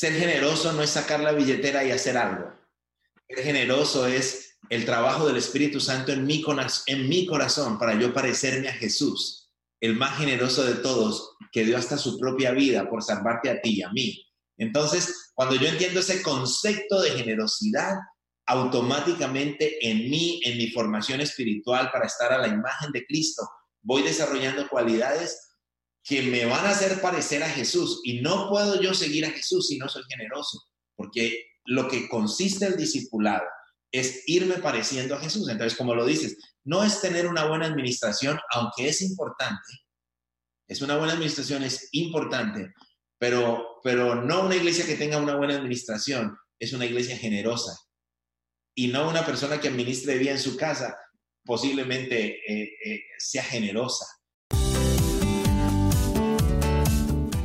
ser generoso no es sacar la billetera y hacer algo. Ser generoso es el trabajo del Espíritu Santo en mi, corazón para yo parecerme a Jesús, el más generoso de todos, que dio hasta su propia vida por salvarte a ti y a mí. Entonces, cuando yo entiendo ese concepto de generosidad, automáticamente en mí, en mi formación espiritual para estar a la imagen de Cristo, voy desarrollando cualidades que me van a hacer parecer a Jesús. Y no puedo yo seguir a Jesús si no soy generoso, porque lo que consiste el discipulado es irme pareciendo a Jesús. Entonces, como lo dices, no es tener una buena administración, aunque es importante. Es una buena administración, es importante, pero, pero no una iglesia que tenga una buena administración, es una iglesia generosa. Y no una persona que administre bien su casa, posiblemente eh, eh, sea generosa.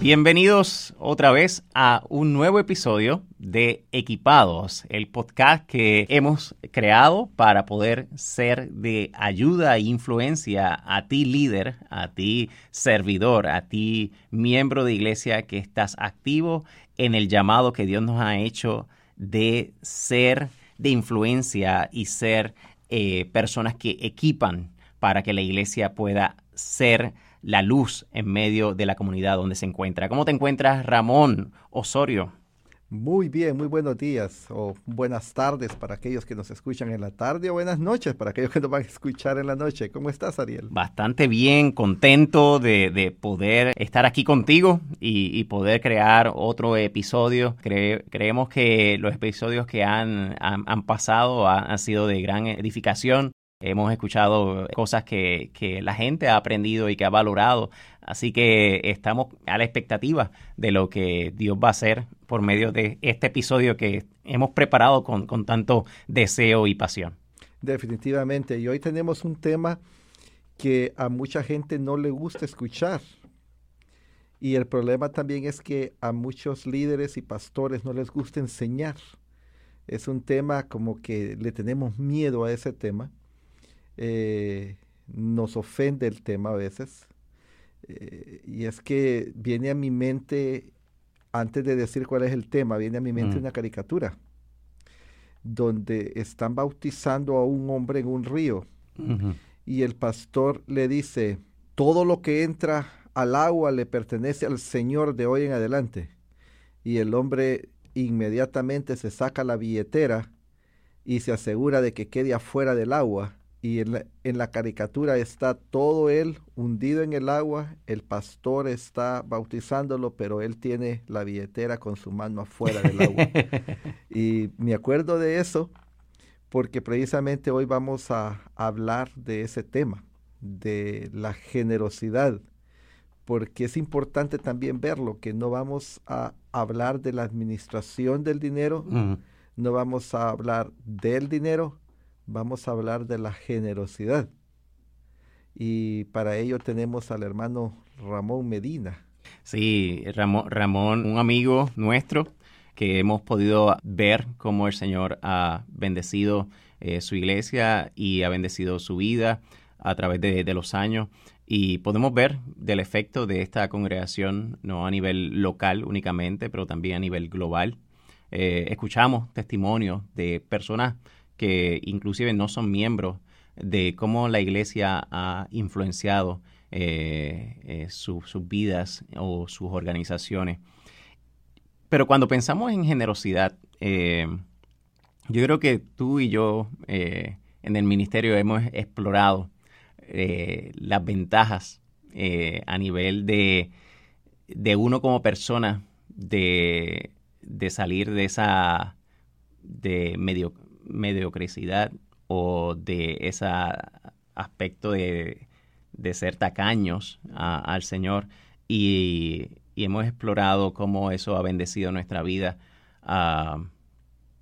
Bienvenidos otra vez a un nuevo episodio de Equipados, el podcast que hemos creado para poder ser de ayuda e influencia a ti líder, a ti servidor, a ti miembro de iglesia que estás activo en el llamado que Dios nos ha hecho de ser de influencia y ser eh, personas que equipan para que la iglesia pueda ser la luz en medio de la comunidad donde se encuentra. ¿Cómo te encuentras, Ramón Osorio? Muy bien, muy buenos días o buenas tardes para aquellos que nos escuchan en la tarde o buenas noches para aquellos que nos van a escuchar en la noche. ¿Cómo estás, Ariel? Bastante bien, contento de, poder estar aquí contigo y, poder crear otro episodio. creemos que los episodios que han, han, pasado han sido de gran edificación Hemos escuchado cosas que, la gente ha aprendido y que ha valorado. Así que estamos a la expectativa de lo que Dios va a hacer por medio de este episodio que hemos preparado con, con tanto deseo y pasión. Definitivamente. Y hoy tenemos un tema que a mucha gente no le gusta escuchar. Y el problema también es que a muchos líderes y pastores no les gusta enseñar. Es un tema como que le tenemos miedo a ese tema eh, nos ofende el tema a veces. Eh, y es que viene a mi mente, antes de decir cuál es el tema, viene a mi mente mm. una caricatura donde están bautizando a un hombre en un río y el pastor le dice, todo lo que entra al agua le pertenece al Señor de hoy en adelante. Y el hombre inmediatamente se saca la billetera y se asegura de que quede afuera del agua y en la, caricatura está todo él hundido en el agua, el pastor está bautizándolo, pero él tiene la billetera con su mano afuera del agua. y me acuerdo de eso porque precisamente hoy vamos a hablar de ese tema, de la generosidad, porque es importante también verlo, que no vamos a hablar de la administración del dinero, no vamos a hablar del dinero, vamos a hablar de la generosidad. Y para ello tenemos al hermano Ramón Medina. Sí, Ramón, un amigo nuestro que hemos podido ver cómo el Señor ha bendecido eh, su iglesia y ha bendecido su vida a través de, los años. Y podemos ver del efecto de esta congregación, no a nivel local únicamente, pero también a nivel global. Eh, escuchamos testimonios de personas que inclusive no son miembros de cómo la iglesia ha influenciado eh, eh, sus vidas o sus organizaciones. Pero cuando pensamos en generosidad, eh, yo creo que tú y yo en el ministerio hemos explorado las ventajas a nivel de, de, uno como persona de, de salir de esa de medio, mediocridad o de ese aspecto de, ser tacaños al Señor y, hemos explorado cómo eso ha bendecido nuestra vida. Ah,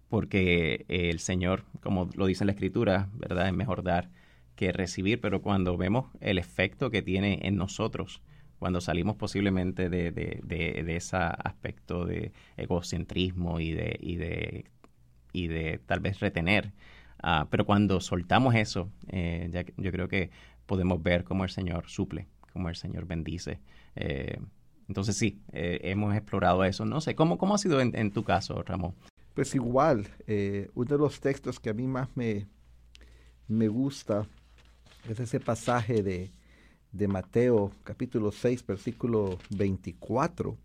porque el Señor, como lo dice en la Escritura, ¿verdad? Es mejor dar que recibir, pero cuando vemos el efecto que tiene en nosotros, cuando salimos posiblemente de, de, de, ese aspecto de egocentrismo de, y de, y de tal vez retener, ah, pero cuando soltamos eso, eh, ya, yo creo que podemos ver cómo el Señor suple, cómo el Señor bendice. Eh, entonces sí, eh, hemos explorado eso. No sé, ¿cómo, cómo ha sido en, en tu caso, Ramón? Pues igual, uno de los textos que a mí más me, me gusta es ese pasaje de, de Mateo capítulo 6, versículo 24,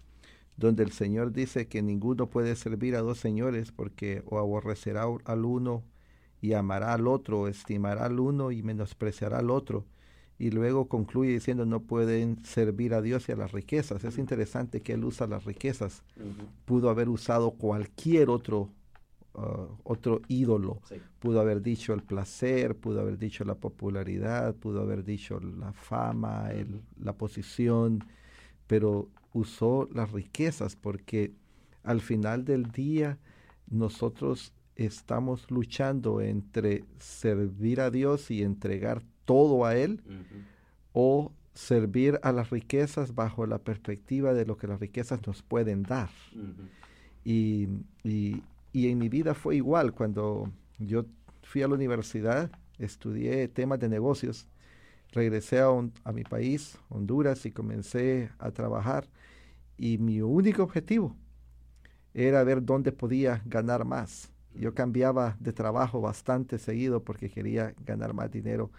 donde el Señor dice que ninguno puede servir a dos señores porque o aborrecerá al uno y amará al otro, o estimará al uno y menospreciará al otro. Y luego concluye diciendo no pueden servir a Dios y a las riquezas. Es interesante que él usa las riquezas. Pudo haber usado cualquier otro Uh, otro ídolo. Pudo haber dicho el placer, pudo haber dicho la popularidad, pudo haber dicho la fama, la posición, pero usó las riquezas porque al final del día nosotros estamos luchando entre servir a Dios y entregar todo a Él o servir a las riquezas bajo la perspectiva de lo que las riquezas nos pueden dar. y, y en mi vida fue igual. Cuando yo fui a la universidad, estudié temas de negocios, regresé a, a mi país, Honduras, y comencé a trabajar. Y mi único objetivo era ver dónde podía ganar más. Yo cambiaba de trabajo bastante seguido porque quería ganar más dinero.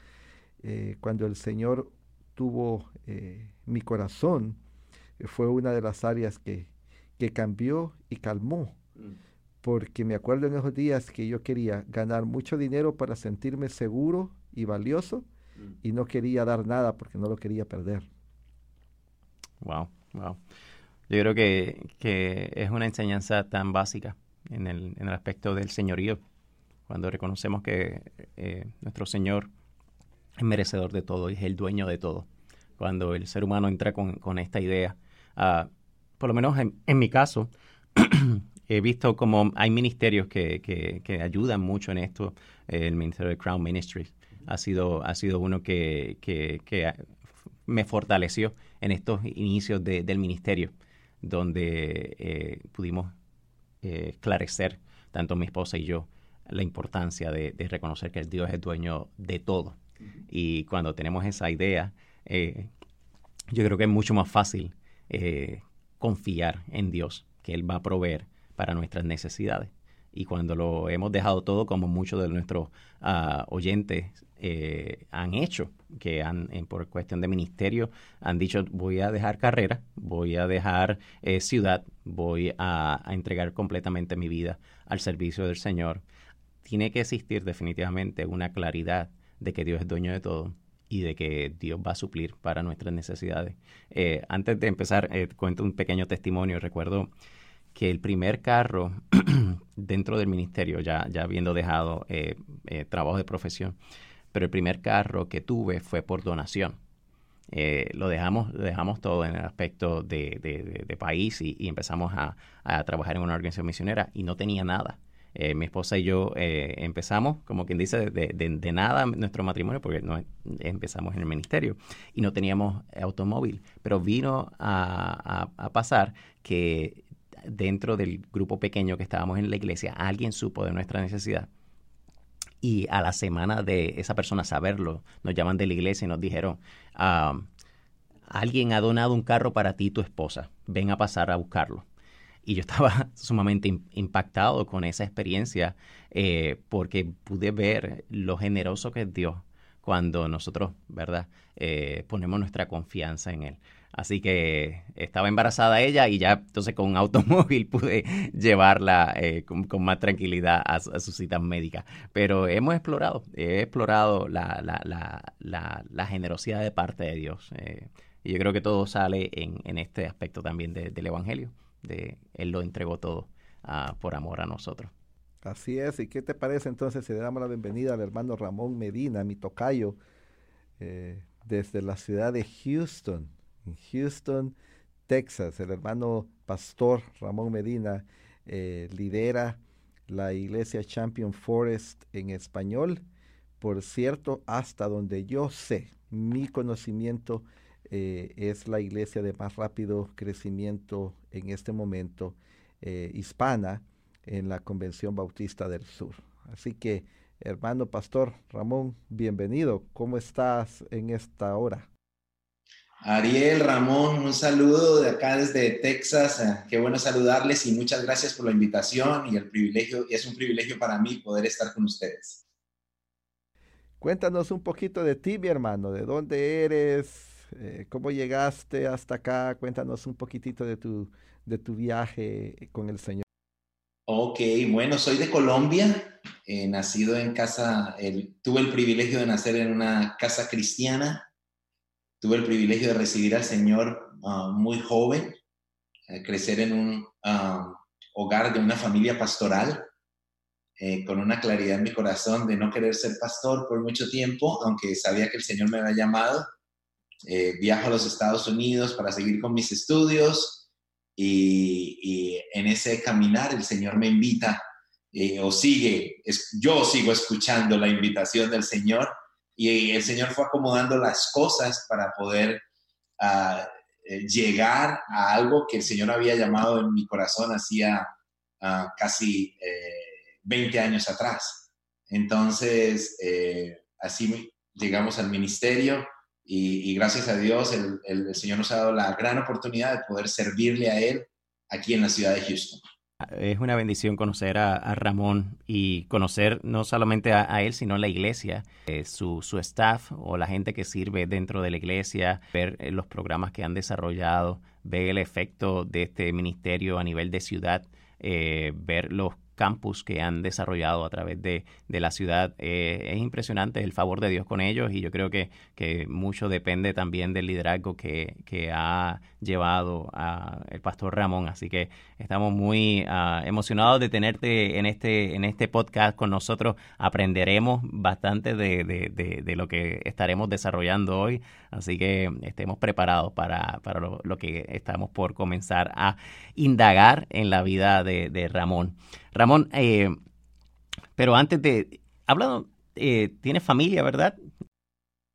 Eh, cuando el Señor tuvo eh, mi corazón, fue una de las áreas que, que cambió y calmó. Mm porque me acuerdo en esos días que yo quería ganar mucho dinero para sentirme seguro y valioso y no quería dar nada porque no lo quería perder. Wow, wow. Yo creo que, es una enseñanza tan básica en el, en el aspecto del señorío, cuando reconocemos que eh, nuestro Señor es merecedor de todo y es el dueño de todo. Cuando el ser humano entra con, esta idea, ah, por lo menos en, en mi caso, he visto como hay ministerios que, que, ayudan mucho en esto. El ministerio de Crown Ministries ha sido, ha sido uno que, que me fortaleció en estos inicios del ministerio, donde eh, pudimos eh, esclarecer, tanto mi esposa y yo, la importancia de, reconocer que el Dios es el dueño de todo. Y cuando tenemos esa idea, eh, yo creo que es mucho más fácil confiar en Dios, que Él va a proveer para nuestras necesidades. Y cuando lo hemos dejado todo, como muchos de nuestros ah, oyentes eh, han hecho, que han, por cuestión de ministerio, han dicho, voy a dejar carrera, voy a dejar eh, ciudad, voy a, entregar completamente mi vida al servicio del Señor. Tiene que existir definitivamente una claridad de que Dios es dueño de todo y de que Dios va a suplir para nuestras necesidades. Eh, antes de empezar, cuento un pequeño testimonio. Recuerdo que el primer carro dentro del ministerio, ya, ya habiendo dejado eh, eh, trabajo de profesión, pero el primer carro que tuve fue por donación. Eh, lo dejamos dejamos todo en el aspecto de, de, país y, empezamos a, trabajar en una organización misionera y no tenía nada. mi esposa y yo empezamos, como quien dice, de, nada nuestro matrimonio, porque no, empezamos en el ministerio y no teníamos automóvil. Pero vino a pasar que dentro del grupo pequeño que estábamos en la iglesia, alguien supo de nuestra necesidad. Y a la semana de esa persona saberlo, nos llaman de la iglesia y nos dijeron, ah, alguien ha donado un carro para ti y tu esposa, ven a pasar a buscarlo. Y yo estaba sumamente impactado con esa experiencia eh, porque pude ver lo generoso que es Dios cuando nosotros, ¿verdad?, eh, ponemos nuestra confianza en Él. Así que estaba embarazada ella y ya entonces con un automóvil pude llevarla eh, con, más tranquilidad a, su cita médica. Pero hemos explorado, he explorado la, la, la, la generosidad de parte de Dios. Eh, y yo creo que todo sale en, este aspecto también del Evangelio, de Él lo entregó todo ah, por amor a nosotros. Así es, ¿y qué te parece entonces si le damos la bienvenida al hermano Ramón Medina, mi tocayo, eh, desde la ciudad de Houston? en Houston, Texas. El hermano pastor Ramón Medina eh, lidera la iglesia Champion Forest en español. Por cierto, hasta donde yo sé, mi conocimiento eh, es la iglesia de más rápido crecimiento en este momento hispana en la Convención Bautista del Sur. Así que, hermano pastor Ramón, bienvenido. ¿Cómo estás en esta hora? Ariel, Ramón, un saludo de acá desde Texas. Eh, qué bueno saludarles y muchas gracias por la invitación y el privilegio. Es un privilegio para mí poder estar con ustedes. Cuéntanos un poquito de ti, mi hermano. ¿De dónde eres? Eh, ¿Cómo llegaste hasta acá? Cuéntanos un poquitito de tu, de tu viaje con el Señor. Ok, bueno, soy de Colombia, eh, nacido en casa, tuve el privilegio de nacer en una casa cristiana, tuve el privilegio de recibir al Señor ah, muy joven, eh, crecer en un ah, hogar de una familia pastoral, con una claridad en mi corazón de no querer ser pastor por mucho tiempo, aunque sabía que el Señor me había llamado. Eh, viajo a los Estados Unidos para seguir con mis estudios y, en ese caminar el Señor me invita eh, o sigue, yo sigo escuchando la invitación del Señor y el Señor fue acomodando las cosas para poder ah, eh, llegar a algo que el Señor había llamado en mi corazón hacía ah, casi 20 años atrás. Entonces, así llegamos al ministerio y, gracias a Dios el, Señor nos ha dado la gran oportunidad de poder servirle a Él aquí en la ciudad de Houston. Es una bendición conocer a, Ramón y conocer no solamente a, él, sino a la iglesia, eh, su, su, staff o la gente que sirve dentro de la iglesia, ver eh, los programas que han desarrollado, ver el efecto de este ministerio a nivel de ciudad, eh, ver los campus que han desarrollado a través de, la ciudad. Eh, es impresionante el favor de Dios con ellos y yo creo que, que mucho depende también del liderazgo que, que ha llevado a el pastor Ramón. Así que estamos muy ah, emocionados de tenerte en este, en este podcast con nosotros. Aprenderemos bastante de, de, lo que estaremos desarrollando hoy. Así que estemos preparados para, para lo, que estamos por comenzar a indagar en la vida de, Ramón. Ramón, eh, pero antes de... Hablando, eh, ¿tienes familia, verdad?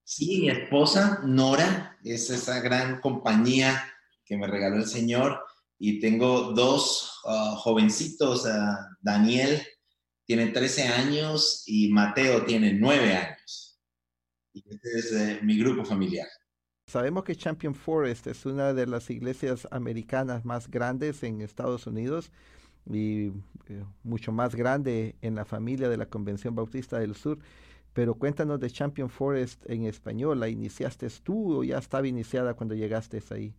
Sí, mi esposa, Nora, es esa gran compañía que me regaló el Señor. Y tengo dos ah, jovencitos, ah, Daniel tiene 13 años y Mateo tiene 9 años. Y este es eh, mi grupo familiar. Sabemos que Champion Forest es una de las iglesias americanas más grandes en Estados Unidos y eh, mucho más grande en la familia de la Convención Bautista del Sur. Pero cuéntanos de Champion Forest en español. ¿La iniciaste tú o ya estaba iniciada cuando llegaste ahí?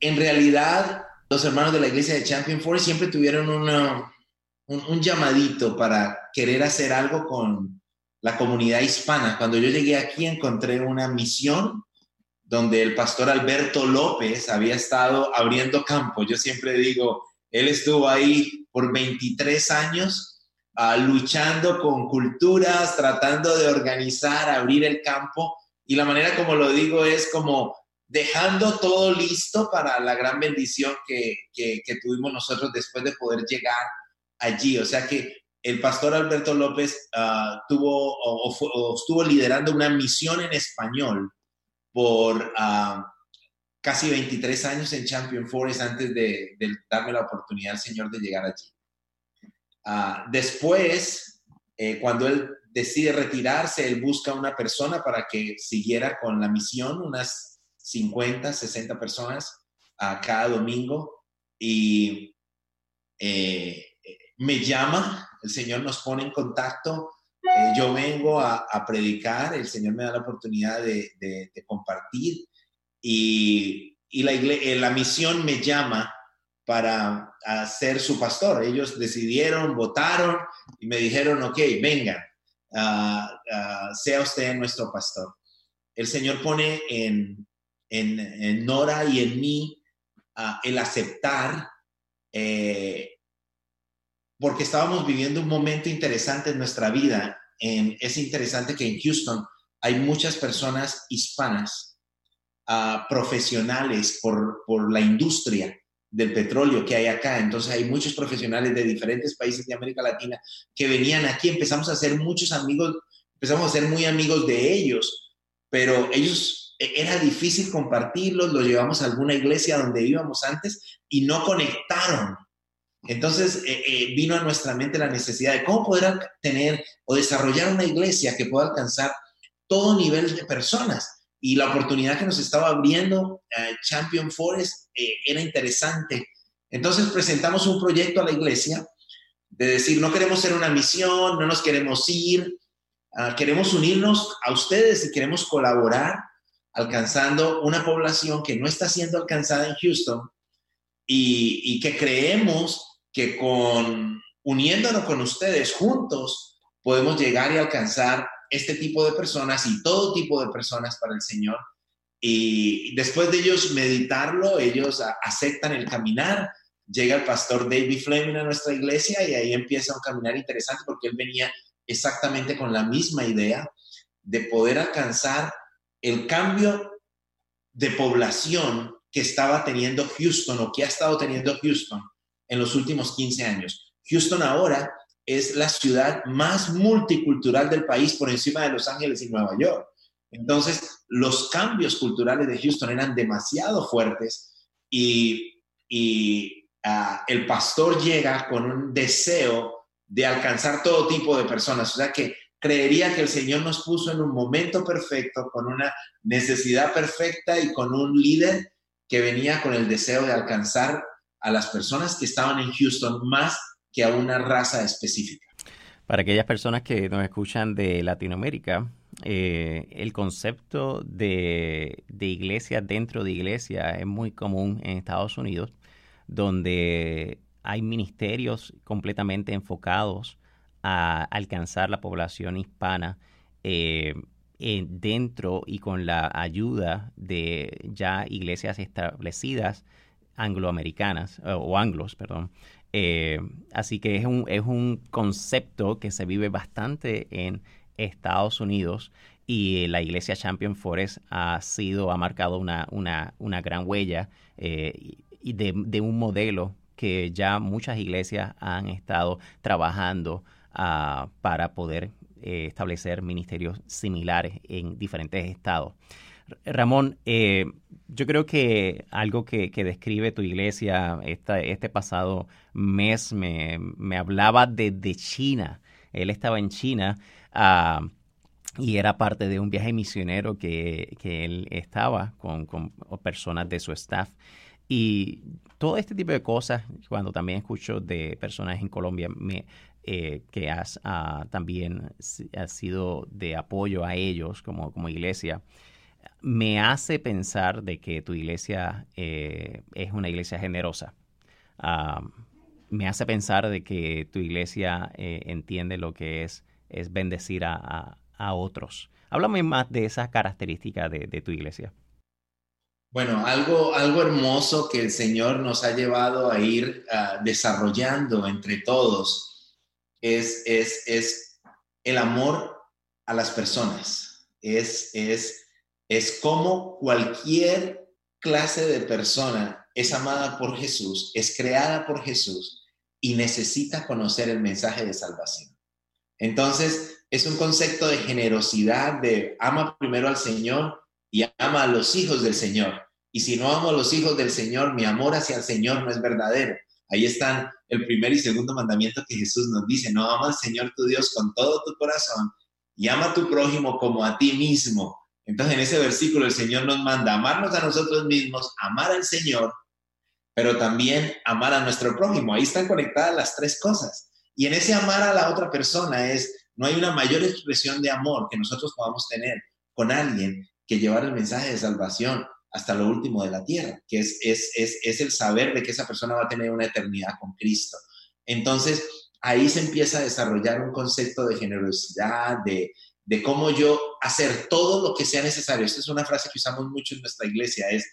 en realidad los hermanos de la iglesia de Champion Force siempre tuvieron un, llamadito para querer hacer algo con la comunidad hispana. Cuando yo llegué aquí encontré una misión donde el pastor Alberto López había estado abriendo campo. Yo siempre digo, él estuvo ahí por 23 años ah, luchando con culturas, tratando de organizar, abrir el campo. Y la manera como lo digo es como dejando todo listo para la gran bendición que, tuvimos nosotros después de poder llegar allí. O sea que el pastor Alberto López ah, tuvo estuvo liderando una misión en español por ah, casi 23 años en Champion Forest antes de, darme la oportunidad al Señor de llegar allí. Ah, después, eh, cuando él decide retirarse, él busca una persona para que siguiera con la misión, unas 50, 60 personas a cada domingo y eh, me llama, el Señor nos pone en contacto, eh, yo vengo a, predicar, el Señor me da la oportunidad de, compartir y, eh, la misión me llama para ser su pastor. Ellos decidieron, votaron y me dijeron, ok, venga, ah, ah, sea usted nuestro pastor. El Señor pone en, Nora y en mí el aceptar, eh, porque estábamos viviendo un momento interesante en nuestra vida. es interesante que en Houston hay muchas personas hispanas, profesionales por, por, la industria, del petróleo que hay acá. Entonces hay muchos profesionales de diferentes países de América Latina que venían aquí, empezamos a ser muchos amigos, empezamos a ser muy amigos de ellos, pero ellos e, era difícil compartirlos, los llevamos a alguna iglesia donde íbamos antes y no conectaron. Entonces eh, eh, vino a nuestra mente la necesidad de cómo poder tener o desarrollar una iglesia que pueda alcanzar todo nivel de personas y la oportunidad que nos estaba abriendo eh, Champion Forest era interesante. Entonces presentamos un proyecto a la iglesia de decir, no queremos ser una misión, no nos queremos ir, ah, queremos unirnos a ustedes y queremos colaborar alcanzando una población que no está siendo alcanzada en Houston y, que creemos que con uniéndonos con ustedes juntos podemos llegar y alcanzar este tipo de personas y todo tipo de personas para el Señor. Y después de ellos meditarlo, ellos aceptan el caminar. Llega el pastor David Fleming a nuestra iglesia y ahí empieza un caminar interesante porque él venía exactamente con la misma idea de poder alcanzar el cambio de población que estaba teniendo Houston o que ha estado teniendo Houston en los últimos 15 años. Houston ahora es la ciudad más multicultural del país por encima de Los Ángeles y Nueva York. Entonces, los cambios culturales de Houston eran demasiado fuertes y, ah, el pastor llega con un deseo de alcanzar todo tipo de personas. O sea que creería que el Señor nos puso en un momento perfecto, con una necesidad perfecta y con un líder que venía con el deseo de alcanzar a las personas que estaban en Houston más que a una raza específica. Para aquellas personas que nos escuchan de Latinoamérica, eh, el concepto de, iglesia dentro de iglesia es muy común en Estados Unidos, donde hay ministerios completamente enfocados a alcanzar la población hispana eh, dentro y con la ayuda de ya iglesias establecidas angloamericanas, o anglos, perdón, eh, así que es un, es un concepto que se vive bastante en Estados Unidos y la iglesia Champion Forest ha sido, ha marcado una, una, una gran huella eh, y de, un modelo que ya muchas iglesias han estado trabajando ah, para poder eh, establecer ministerios similares en diferentes estados. Ramón, eh, yo creo que algo que, describe tu iglesia este pasado mes me, hablaba de, China. Él estaba en China ah, y era parte de un viaje misionero que, él estaba con, personas de su staff. Y todo este tipo de cosas, cuando también escucho de personas en Colombia, me, eh, que has ah, también has sido de apoyo a ellos como, como iglesia, me hace pensar de que tu iglesia eh, es una iglesia generosa. Ah, me hace pensar de que tu iglesia eh, entiende lo que es, es bendecir a, otros. Háblame más de esas características de, tu iglesia. Bueno, algo, algo hermoso que el Señor nos ha llevado a ir ah, desarrollando entre todos es, es, es el amor a las personas. Es, es es como cualquier clase de persona es amada por Jesús, es creada por Jesús y necesita conocer el mensaje de salvación. Entonces, es un concepto de generosidad, de ama primero al Señor y ama a los hijos del Señor. Y si no amo a los hijos del Señor, mi amor hacia el Señor no es verdadero. Ahí están el primer y segundo mandamiento que Jesús nos dice, no ama al Señor tu Dios con todo tu corazón y ama a tu prójimo como a ti mismo. Entonces en ese versículo el Señor nos manda amarnos a nosotros mismos, amar al Señor, pero también amar a nuestro prójimo. Ahí están conectadas las tres cosas. Y en ese amar a la otra persona es, no hay una mayor expresión de amor que nosotros podamos tener con alguien que llevar el mensaje de salvación hasta lo último de la tierra, que es, es, es, es el saber de que esa persona va a tener una eternidad con Cristo. Entonces, ahí se empieza a desarrollar un concepto de generosidad, de, de cómo yo hacer todo lo que sea necesario. Esta es una frase que usamos mucho en nuestra iglesia, es,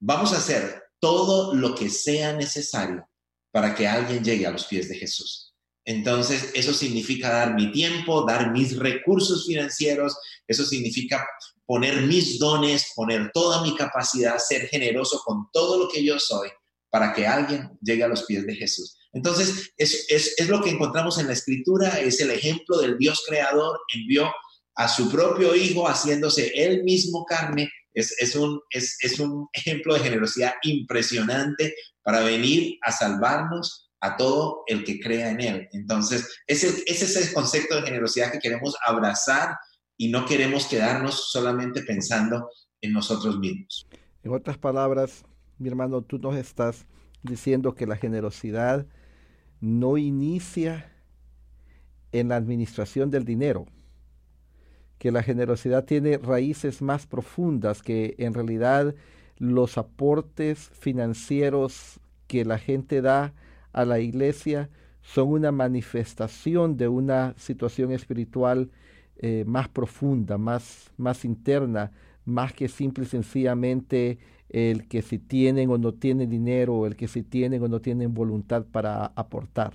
vamos a hacer todo lo que sea necesario para que alguien llegue a los pies de Jesús. Entonces, eso significa dar mi tiempo, dar mis recursos financieros, eso significa poner mis dones, poner toda mi capacidad, ser generoso con todo lo que yo soy para que alguien llegue a los pies de Jesús. Entonces, es, es, lo que encontramos en la escritura, es el ejemplo del Dios creador, envió a su propio Hijo haciéndose él mismo carne. Es, es, un, es, es un ejemplo de generosidad impresionante para venir a salvarnos a todo el que crea en Él. Entonces, ese, ese es el concepto de generosidad que queremos abrazar y no queremos quedarnos solamente pensando en nosotros mismos. En otras palabras, mi hermano, tú nos estás diciendo que la generosidad no inicia en la administración del dinero, que la generosidad tiene raíces más profundas, que en realidad los aportes financieros que la gente da a la iglesia son una manifestación de una situación espiritual eh, más profunda, más, más interna, más que simple y sencillamente el que si tienen o no tienen dinero, el que si tienen o no tienen voluntad para aportar.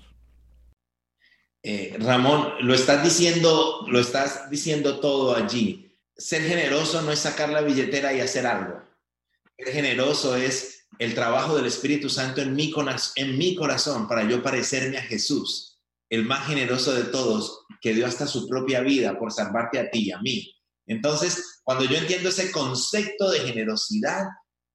Eh, Ramón, lo estás diciendo, lo estás diciendo todo allí. Ser generoso no es sacar la billetera y hacer algo. Ser generoso es el trabajo del Espíritu Santo en mi, en mi corazón para yo parecerme a Jesús, el más generoso de todos, que dio hasta su propia vida por salvarte a ti y a mí. Entonces, cuando yo entiendo ese concepto de generosidad,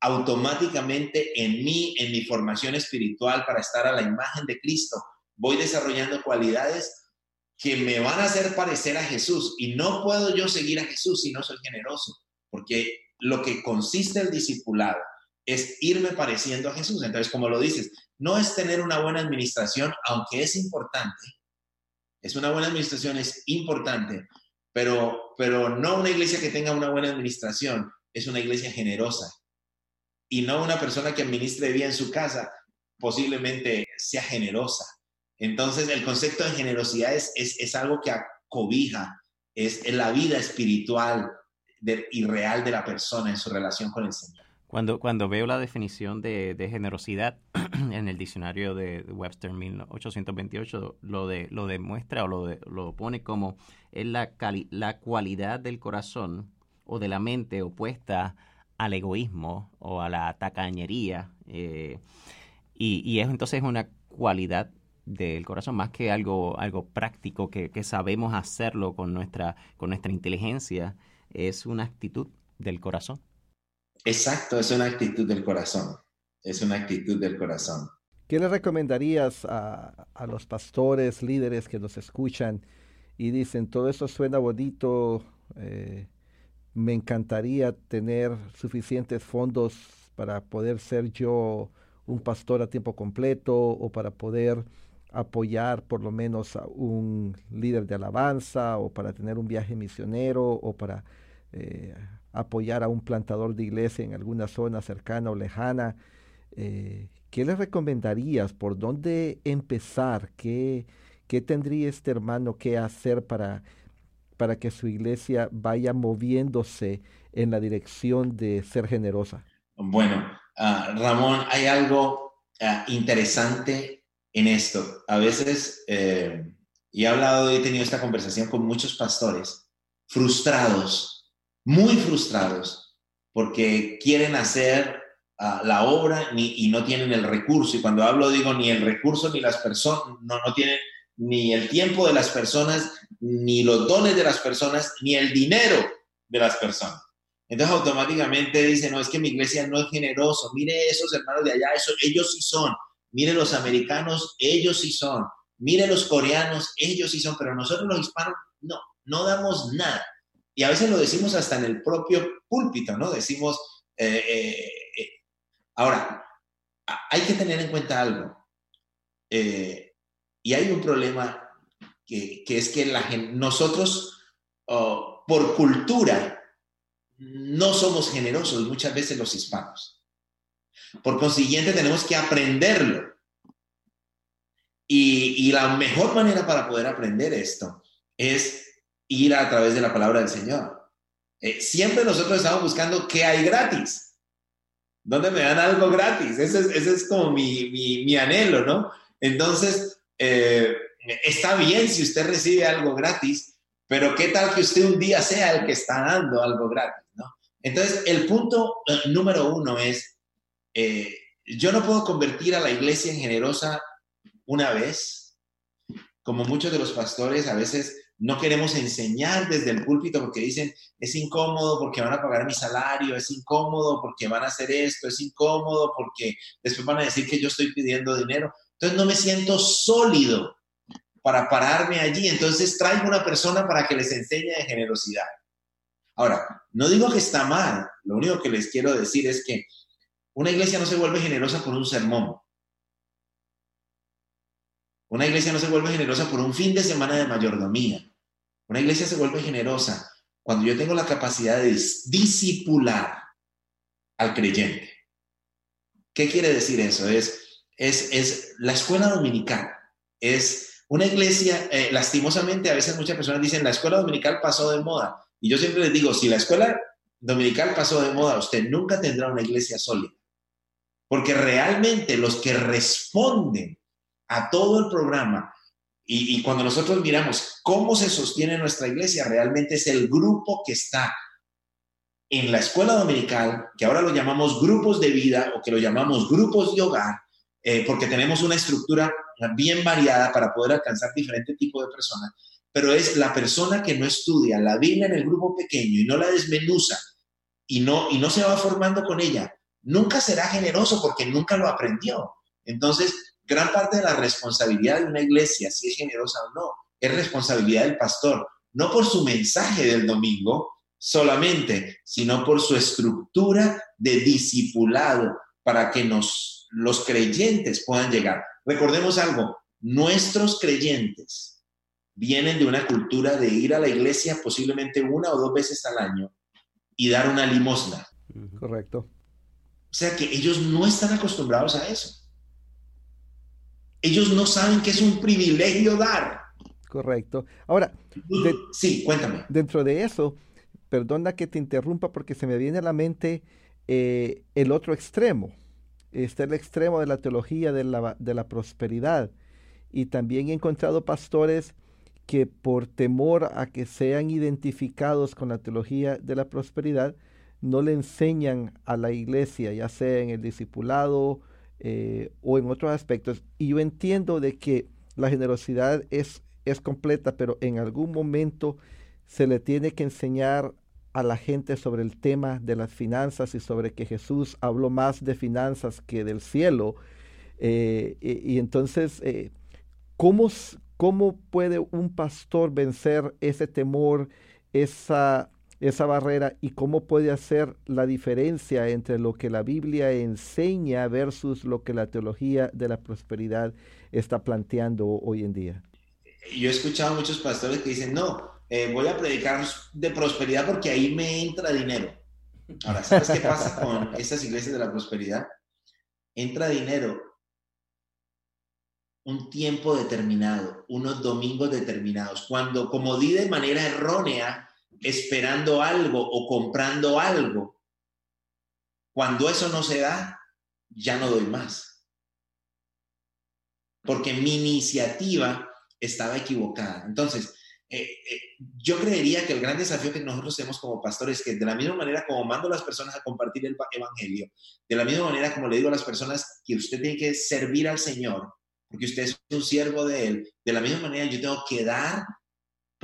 automáticamente en mí, en mi formación espiritual para estar a la imagen de Cristo, voy desarrollando cualidades que me van a hacer parecer a Jesús. Y no puedo yo seguir a Jesús si no soy generoso, porque lo que consiste el discipulado es irme pareciendo a Jesús. Entonces, como lo dices, no es tener una buena administración, aunque es importante. Es una buena administración, es importante, pero, pero no una iglesia que tenga una buena administración, es una iglesia generosa. Y no una persona que administre bien su casa, posiblemente sea generosa. Entonces, el concepto de generosidad es, es, algo que acobija, es, la vida espiritual y real de la persona en su relación con el Señor. Cuando, cuando veo la definición de, de generosidad en el diccionario de Webster 1828, lo, de, lo demuestra o lo, lo pone como es la, la cualidad del corazón o de la mente opuesta al egoísmo o a la tacañería. Eh, y, y es entonces una cualidad del corazón, más que algo, algo práctico, que, que, sabemos hacerlo con nuestra, con nuestra inteligencia, es una actitud del corazón. Exacto, es una actitud del corazón, es una actitud del corazón. ¿Qué le recomendarías a, a los pastores, líderes que nos escuchan y dicen, todo eso suena bonito, eh, me encantaría tener suficientes fondos para poder ser yo un pastor a tiempo completo o para poder apoyar por lo menos a un líder de alabanza o para tener un viaje misionero o para eh, apoyar a un plantador de iglesia en alguna zona cercana o lejana. Eh, ¿Qué le recomendarías? ¿Por dónde empezar? ¿Qué, ¿Qué tendría este hermano que hacer para, para que su iglesia vaya moviéndose en la dirección de ser generosa? Bueno, ah, Ramón, hay algo ah, interesante en esto. A veces, eh, y he hablado, he tenido esta conversación con muchos pastores frustrados, muy frustrados, porque quieren hacer ah, la obra y no tienen el recurso. Y cuando hablo digo ni el recurso ni las personas, no, no tienen ni el tiempo de las personas, ni los dones de las personas, ni el dinero de las personas. Entonces automáticamente dicen, no, es que mi iglesia no es generoso, mire esos hermanos de allá, eso, ellos sí son, Mire los americanos, ellos sí son. Mire los coreanos, ellos sí son, pero nosotros los hispanos no, no damos nada. Y a veces lo decimos hasta en el propio púlpito, ¿no? Decimos, eh, eh, eh, ahora, hay que tener en cuenta algo. y hay un problema que, es que la nosotros, oh, por cultura, no somos generosos muchas veces los hispanos. Por consiguiente, tenemos que aprenderlo. Y, la mejor manera para poder aprender esto es ir a través de la palabra del Señor. Eh, siempre nosotros estamos buscando qué hay gratis. ¿Dónde me dan algo gratis? Ese es, como mi, anhelo, ¿no? Entonces, eh, está bien si usted recibe algo gratis, pero ¿qué tal que usted un día sea el que está dando algo gratis, ¿no? Entonces, el punto eh, número uno es yo no puedo convertir a la iglesia en generosa una vez, como muchos de los pastores a veces no queremos enseñar desde el púlpito porque dicen, es incómodo porque van a pagar mi salario, es incómodo porque van a hacer esto, es incómodo porque después van a decir que yo estoy pidiendo dinero. Entonces no me siento sólido para pararme allí. Entonces traigo una persona para que les enseñe de generosidad. Ahora, no digo que está mal, lo único que les quiero decir es que una iglesia no se vuelve generosa por un sermón. Una iglesia no se vuelve generosa por un fin de semana de mayordomía. Una iglesia se vuelve generosa cuando yo tengo la capacidad de disipular al creyente. ¿Qué quiere decir eso? Es, es, es la escuela dominical. Es una iglesia, eh, lastimosamente, a veces muchas personas dicen, la escuela dominical pasó de moda. Y yo siempre les digo, si la escuela dominical pasó de moda, usted nunca tendrá una iglesia sólida. Porque realmente los que responden a todo el programa. Y, cuando nosotros miramos cómo se sostiene nuestra iglesia, realmente es el grupo que está en la escuela dominical, que ahora lo llamamos grupos de vida o que lo llamamos grupos de hogar, eh, porque tenemos una estructura bien variada para poder alcanzar diferente tipo de personas, pero es la persona que no estudia la Biblia en el grupo pequeño y no la desmenuza y no, y no se va formando con ella, nunca será generoso porque nunca lo aprendió. Entonces, gran parte de la responsabilidad de una iglesia, si es generosa o no, es responsabilidad del pastor, no por su mensaje del domingo solamente, sino por su estructura de discipulado para que nos, los creyentes puedan llegar. Recordemos algo, nuestros creyentes vienen de una cultura de ir a la iglesia posiblemente una o dos veces al año y dar una limosna. Correcto. O sea que ellos no están acostumbrados a eso. Ellos no saben que es un privilegio dar. Correcto. Ahora, sí, cuéntame. Dentro de eso, perdona que te interrumpa porque se me viene a la mente eh, el otro extremo. Está el extremo de la teología de la, de la prosperidad. Y también he encontrado pastores que por temor a que sean identificados con la teología de la prosperidad, no le enseñan a la iglesia, ya sea en el discipulado, eh, o en otros aspectos. Y yo entiendo de que la generosidad es, es completa, pero en algún momento se le tiene que enseñar a la gente sobre el tema de las finanzas y sobre que Jesús habló más de finanzas que del cielo. Eh, y, entonces, eh, ¿cómo, ¿cómo puede un pastor vencer ese temor, esa esa barrera y cómo puede hacer la diferencia entre lo que la Biblia enseña versus lo que la teología de la prosperidad está planteando hoy en día. Yo he escuchado a muchos pastores que dicen, no, eh, voy a predicar de prosperidad porque ahí me entra dinero. Ahora, ¿sabes qué pasa con estas iglesias de la prosperidad? Entra dinero un tiempo determinado, unos domingos determinados, cuando como di de manera errónea, esperando algo o comprando algo. Cuando eso no se da, ya no doy más. Porque mi iniciativa estaba equivocada. Entonces, eh, eh, yo creería que el gran desafío que nosotros tenemos como pastores es que de la misma manera como mando a las personas a compartir el evangelio, de la misma manera como le digo a las personas que usted tiene que servir al Señor, porque usted es un siervo de Él, de la misma manera yo tengo que dar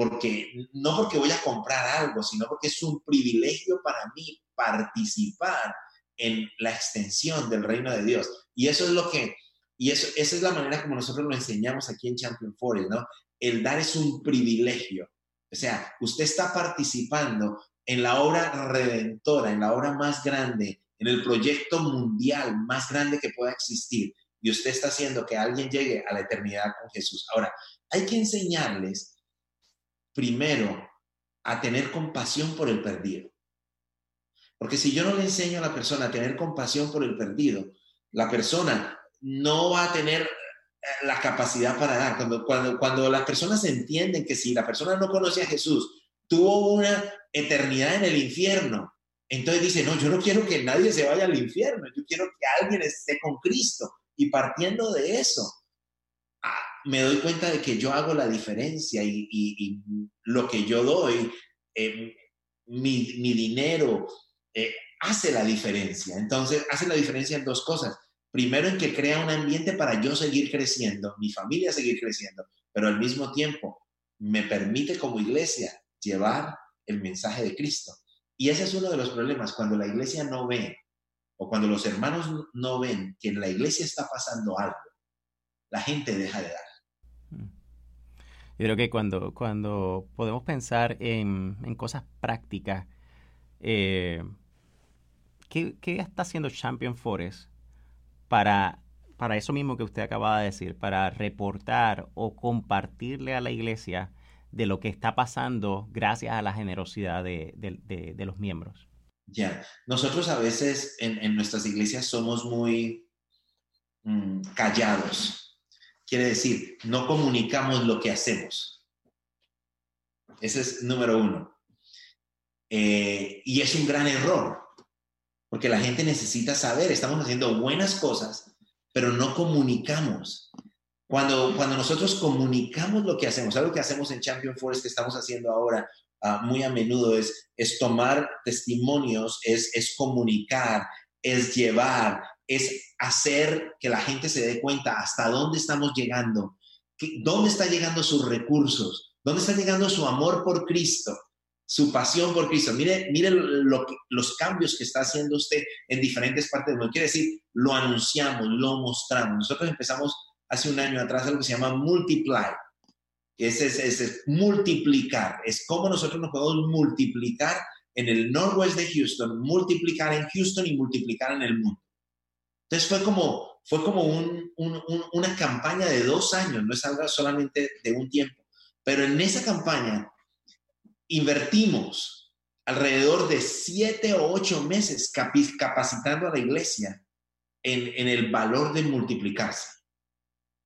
porque no porque voy a comprar algo, sino porque es un privilegio para mí participar en la extensión del reino de Dios. Y eso es lo que, y eso, esa es la manera como nosotros lo enseñamos aquí en Champion Forest, ¿no? El dar es un privilegio. O sea, usted está participando en la obra redentora, en la obra más grande, en el proyecto mundial más grande que pueda existir. Y usted está haciendo que alguien llegue a la eternidad con Jesús. Ahora, hay que enseñarles primero a tener compasión por el perdido. Porque si yo no le enseño a la persona a tener compasión por el perdido, la persona no va a tener eh, la capacidad para dar. Cuando, cuando, cuando las personas entienden que si la persona no conoce a Jesús, tuvo una eternidad en el infierno, entonces dice, no, yo no quiero que nadie se vaya al infierno, yo quiero que alguien esté con Cristo. Y partiendo de eso, me doy cuenta de que yo hago la diferencia y, lo que yo doy, eh, mi, dinero, eh, hace la diferencia. Entonces, hace la diferencia en dos cosas. primero en que crea un ambiente para yo seguir creciendo, mi familia seguir creciendo, pero al mismo tiempo me permite como iglesia llevar el mensaje de Cristo. Y ese es uno de los problemas, cuando la iglesia no ve o cuando los hermanos no ven que en la iglesia está pasando algo, la gente deja de dar. Yo creo que cuando, cuando podemos pensar en, cosas prácticas, eh, ¿qué, está haciendo Champion Forest para, para eso mismo que usted acaba de decir, para reportar o compartirle a la iglesia de lo que está pasando gracias a la generosidad de, los miembros? Ya, nosotros a veces en, nuestras iglesias somos muy mm, callados Quiere decir, no comunicamos lo que hacemos. Ese es número uno. Eh, y es un gran error, porque la gente necesita saber, estamos haciendo buenas cosas, pero no comunicamos. Cuando, cuando nosotros comunicamos lo que hacemos, algo que hacemos en Champion Forest que estamos haciendo ahora ah, muy a menudo es, es tomar testimonios, es, es comunicar, es llevar, es hacer que la gente se dé cuenta hasta dónde estamos llegando, dónde están llegando sus recursos, dónde está llegando su amor por Cristo, su pasión por Cristo. Mire, mire los cambios que está haciendo usted en diferentes partes del mundo. Quiere decir, lo anunciamos, lo mostramos. Nosotros empezamos hace un año atrás algo que se llama Multiply. Es, es, multiplicar, es cómo nosotros nos podemos multiplicar en el noroeste de Houston, multiplicar en Houston y multiplicar en el mundo. Entonces fue como, fue como una campaña de dos años, no es algo solamente de un tiempo. Pero en esa campaña invertimos alrededor de siete o ocho meses capacitando a la iglesia en, en el valor de multiplicarse.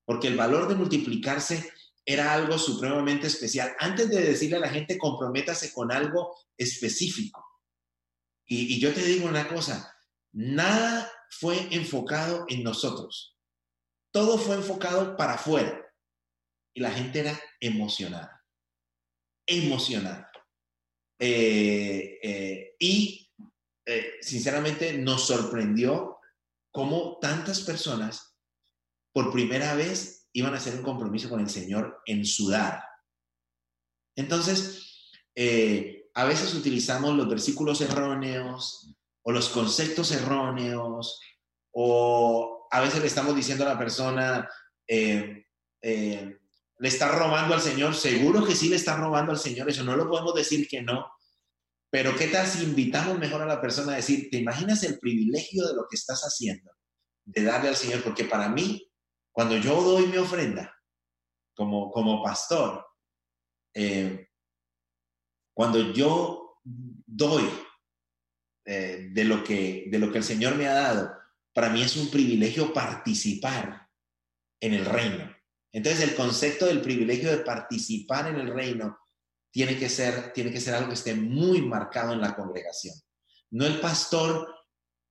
Porque el valor de multiplicarse era algo supremamente especial. Antes de decirle a la gente, comprométase con algo específico. Y, y, yo te digo una cosa, nada fue enfocado en nosotros. Todo fue enfocado para afuera. Y la gente era emocionada. Emocionada. Eh, eh, y eh, sinceramente nos sorprendió cómo tantas personas por primera vez iban a hacer un compromiso con el Señor en sudar. Entonces, a veces utilizamos los versículos erróneos, o los conceptos erróneos, o a veces le estamos diciendo a la persona, eh, eh, le está robando al Señor, seguro que sí le está robando al Señor, eso no lo podemos decir que no, pero ¿qué tal si invitamos mejor a la persona a decir, ¿te imaginas el privilegio de lo que estás haciendo? De darle al Señor, porque para mí, cuando yo doy mi ofrenda como, como pastor, eh, cuando yo doy eh, de, lo que, de lo que el Señor me ha dado, para mí es un privilegio participar en el reino. Entonces el concepto del privilegio de participar en el reino tiene que ser, tiene que ser algo que esté muy marcado en la congregación. No el pastor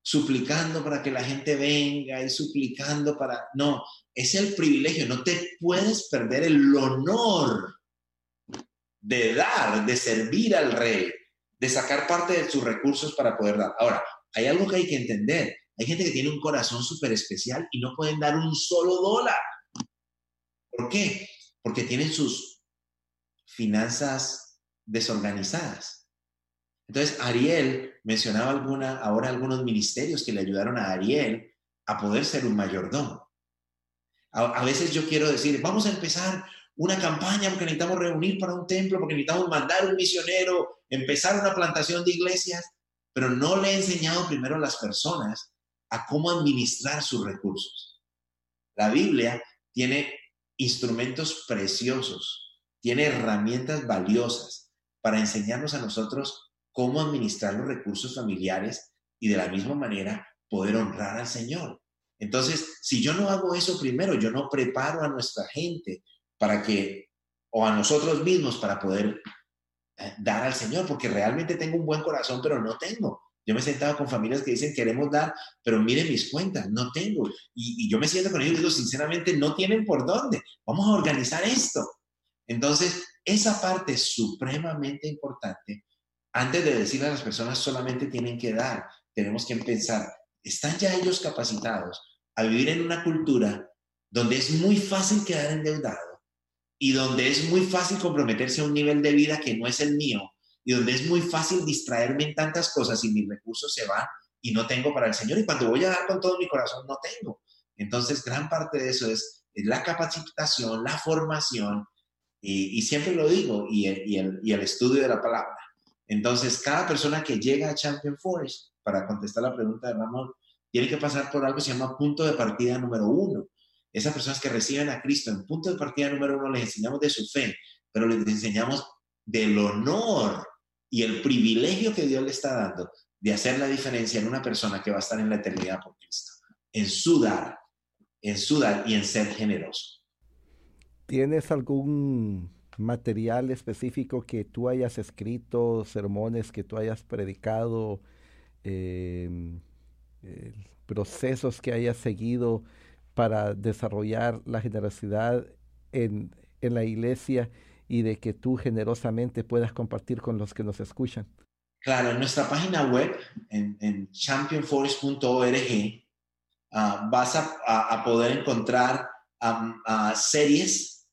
suplicando para que la gente venga y suplicando para... No, es el privilegio, no te puedes perder el honor de dar, de servir al rey, de sacar parte de sus recursos para poder dar. Ahora, hay algo que hay que entender. Hay gente que tiene un corazón súper especial y no pueden dar un solo dólar. ¿Por qué? Porque tienen sus finanzas desorganizadas. Entonces, Ariel mencionaba alguna, ahora algunos ministerios que le ayudaron a Ariel a poder ser un mayordomo. A, a veces yo quiero decir, vamos a empezar una campaña porque necesitamos reunir para un templo, porque necesitamos mandar un misionero, empezar una plantación de iglesias, pero no le he enseñado primero a las personas a cómo administrar sus recursos. La Biblia tiene instrumentos preciosos, tiene herramientas valiosas para enseñarnos a nosotros cómo administrar los recursos familiares y de la misma manera poder honrar al Señor. Entonces, si yo no hago eso primero, yo no preparo a nuestra gente para que, o a nosotros mismos para poder eh, dar al Señor, porque realmente tengo un buen corazón, pero no tengo. Yo me he sentado con familias que dicen queremos dar, pero miren mis cuentas, no tengo. Y, yo me siento con ellos y digo, sinceramente, no tienen por dónde. Vamos a organizar esto. Entonces, esa parte es supremamente importante. Antes de decirle a las personas solamente tienen que dar, tenemos que pensar, ¿están ya ellos capacitados a vivir en una cultura donde es muy fácil quedar endeudado y donde es muy fácil comprometerse a un nivel de vida que no es el mío y donde es muy fácil distraerme en tantas cosas y mis recursos se van y no tengo para el Señor y cuando voy a dar con todo mi corazón no tengo. Entonces, gran parte de eso es, la capacitación, la formación y, siempre lo digo, y el, y el estudio de la palabra. Entonces, cada persona que llega a Champion Forest, para contestar la pregunta de Ramón, tiene que pasar por algo que se llama punto de partida número uno. Esas personas que reciben a Cristo en punto de partida número uno les enseñamos de su fe, pero les enseñamos del honor y el privilegio que Dios le está dando de hacer la diferencia en una persona que va a estar en la eternidad por Cristo, en su dar, en su dar y en ser generoso. ¿Tienes algún material específico que tú hayas escrito, sermones que tú hayas predicado, em, eh, procesos que hayas seguido para desarrollar la generosidad en, en la iglesia y de que tú generosamente puedas compartir con los que nos escuchan? Claro, en nuestra página web, en, championforest.org, ah, vas a, poder encontrar series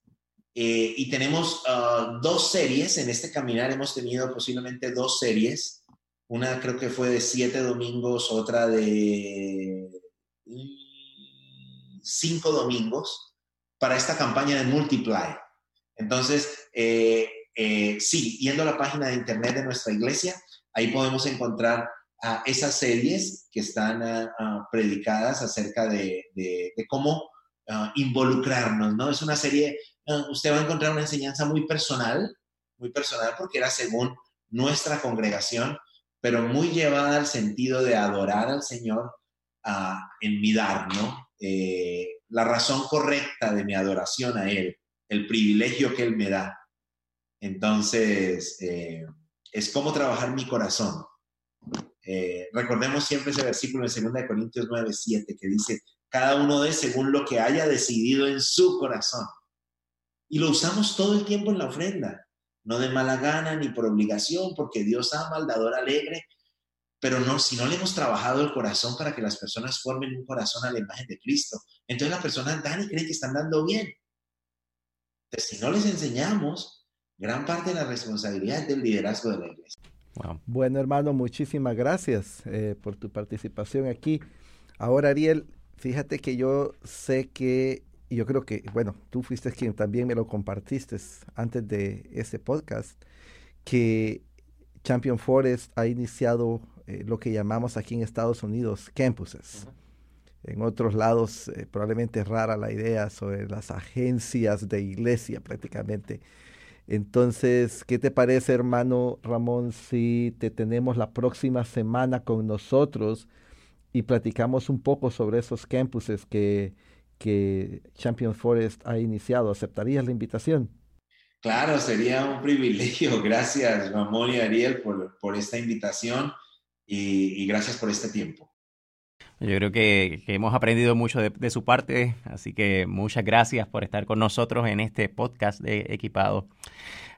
eh, y tenemos ah, dos series. En este caminar hemos tenido posiblemente dos series. Una creo que fue de siete domingos, otra de cinco domingos para esta campaña de Multiply. Entonces, eh, eh, sí, yendo a la página de internet de nuestra iglesia, ahí podemos encontrar esas series que están predicadas acerca de, cómo involucrarnos, ¿no? Es una serie, usted va a encontrar una enseñanza muy personal, muy personal porque era según nuestra congregación, pero muy llevada al sentido de adorar al Señor en mi dar, ¿no? Eh, la razón correcta de mi adoración a Él el privilegio que Él me da. Entonces, eh, es como trabajar mi corazón. Eh, recordemos siempre ese versículo en 2 Corintios 9, 7 que dice, cada uno de según lo que haya decidido en su corazón. Y lo usamos todo el tiempo en la ofrenda, no de mala gana ni por obligación, porque Dios ama al dador alegre, pero no, si no le hemos trabajado el corazón para que las personas formen un corazón a la imagen de Cristo, entonces las personas dan y creen que están dando bien si no les enseñamos, gran parte de la responsabilidad es del liderazgo de la iglesia. Bueno, hermano, muchísimas gracias eh, por tu participación aquí. Ahora, Ariel, fíjate que yo sé que, y yo creo que, bueno, tú fuiste quien también me lo compartiste antes de ese podcast, que Champion Forest ha iniciado eh, lo que llamamos aquí en Estados Unidos campuses en otros lados eh, probablemente es rara la idea sobre las agencias de iglesia prácticamente. Entonces, ¿qué te parece, hermano Ramón, si te tenemos la próxima semana con nosotros y platicamos un poco sobre esos campuses que, que Champion Forest ha iniciado? ¿Aceptarías la invitación? Claro, sería un privilegio. Gracias, Ramón y Ariel, por, por esta invitación y gracias por este tiempo. Yo creo que, hemos aprendido mucho de, su parte, así que muchas gracias por estar con nosotros en este podcast de Equipado.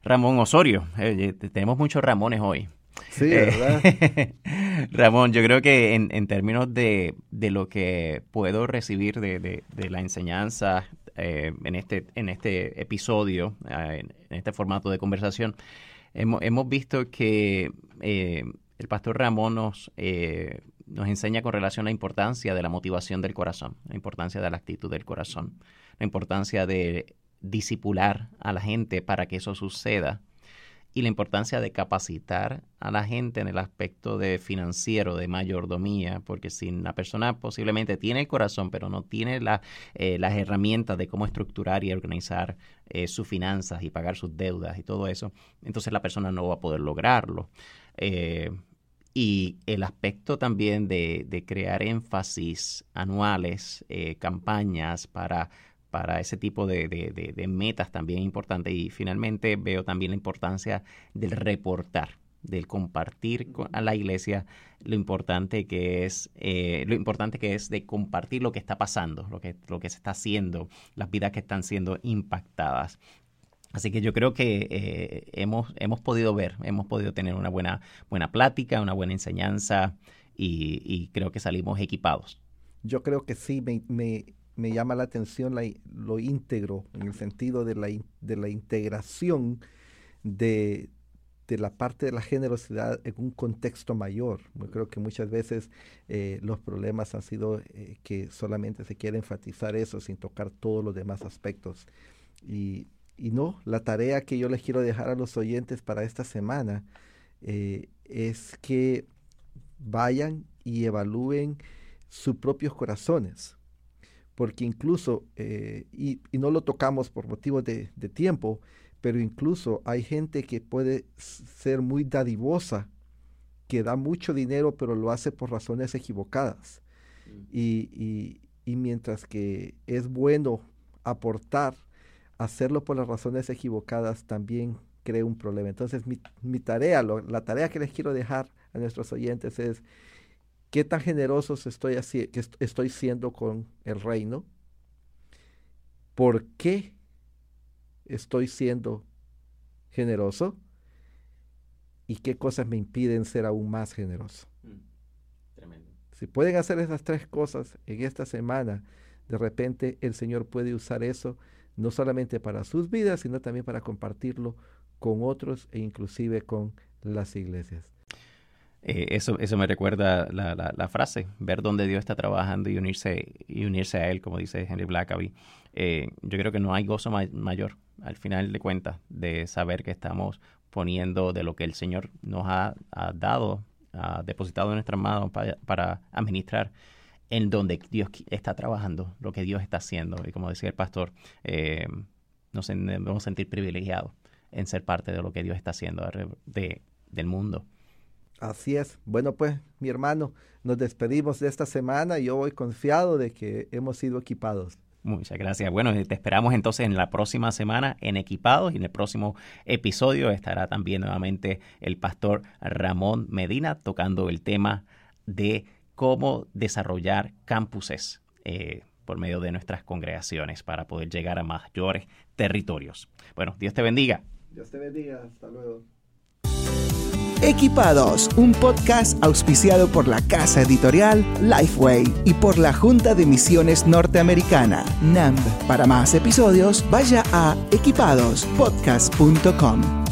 Ramón Osorio, eh, tenemos muchos Ramones hoy. Sí, ¿verdad? Ramón, yo creo que en, términos de, lo que puedo recibir de, la enseñanza eh, en, este, en este episodio, eh, en, este formato de conversación, hemos, hemos visto que el pastor Ramón nos nos enseña con relación a la importancia de la motivación del corazón, la importancia de la actitud del corazón, la importancia de disipular a la gente para que eso suceda y la importancia de capacitar a la gente en el aspecto de financiero, de mayordomía, porque si una persona posiblemente tiene el corazón, pero no tiene eh, las herramientas de cómo estructurar y organizar eh, sus finanzas y pagar sus deudas y todo eso, entonces la persona no va a poder lograrlo. Eh, y el aspecto también de, de crear énfasis anuales, eh, campañas para, para ese tipo de, de, metas también importante. Y finalmente veo también la importancia del reportar del compartir a la iglesia lo importante que es eh, lo importante que es de compartir lo que está pasando lo que lo que se está haciendo las vidas que están siendo impactadas Así que yo creo que eh, hemos, hemos podido ver, hemos podido tener una buena, buena plática, una buena enseñanza y, creo que salimos equipados. yo creo que sí, me, llama la atención lo íntegro, en el sentido de la, de la integración de, de la parte de la generosidad en un contexto mayor. Yo creo que muchas veces eh, los problemas han sido eh, que solamente se quiere enfatizar eso sin tocar todos los demás aspectos. Y, no, la tarea que yo les quiero dejar a los oyentes para esta semana eh, es que vayan y evalúen sus propios corazones. Porque incluso, y, no lo tocamos por motivos de, de tiempo, pero incluso hay gente que puede ser muy dadivosa, que da mucho dinero, pero lo hace por razones equivocadas. Mm. Y, mientras que es bueno aportar, hacerlo por las razones equivocadas también crea un problema. Entonces mi, tarea, la tarea que les quiero dejar a nuestros oyentes es qué tan generosos estoy, así, que estoy siendo con el reino, por qué estoy siendo generoso y qué cosas me impiden ser aún más generoso. Mm, si pueden hacer esas tres cosas en esta semana, de repente el Señor puede usar eso no solamente para sus vidas, sino también para compartirlo con otros e inclusive con las iglesias. Eh, eso, eso me recuerda la, frase, ver dónde Dios está trabajando y unirse, y unirse a Él, como dice Henry Blackaby. Eh, yo creo que no hay gozo mayor, al final de cuentas, de saber que estamos poniendo de lo que el Señor nos ha, dado, ha depositado en nuestras manos para, administrar en donde Dios está trabajando, lo que Dios está haciendo. Y como decía el pastor, eh, nos debemos sentir privilegiados en ser parte de lo que Dios está haciendo de, del mundo. Así es. Bueno, pues, mi hermano, nos despedimos de esta semana y yo voy confiado de que hemos sido equipados. Muchas gracias. Bueno, te esperamos entonces en la próxima semana en Equipados y en el próximo episodio estará también nuevamente el pastor Ramón Medina tocando el tema de cómo desarrollar campuses eh, por medio de nuestras congregaciones para poder llegar a mayores territorios. Bueno, Dios te bendiga. Dios te bendiga. Hasta luego. Equipados, un podcast auspiciado por la casa editorial Lifeway y por la Junta de Misiones Norteamericana, NAMB. Para más episodios, vaya a equipadospodcast.com.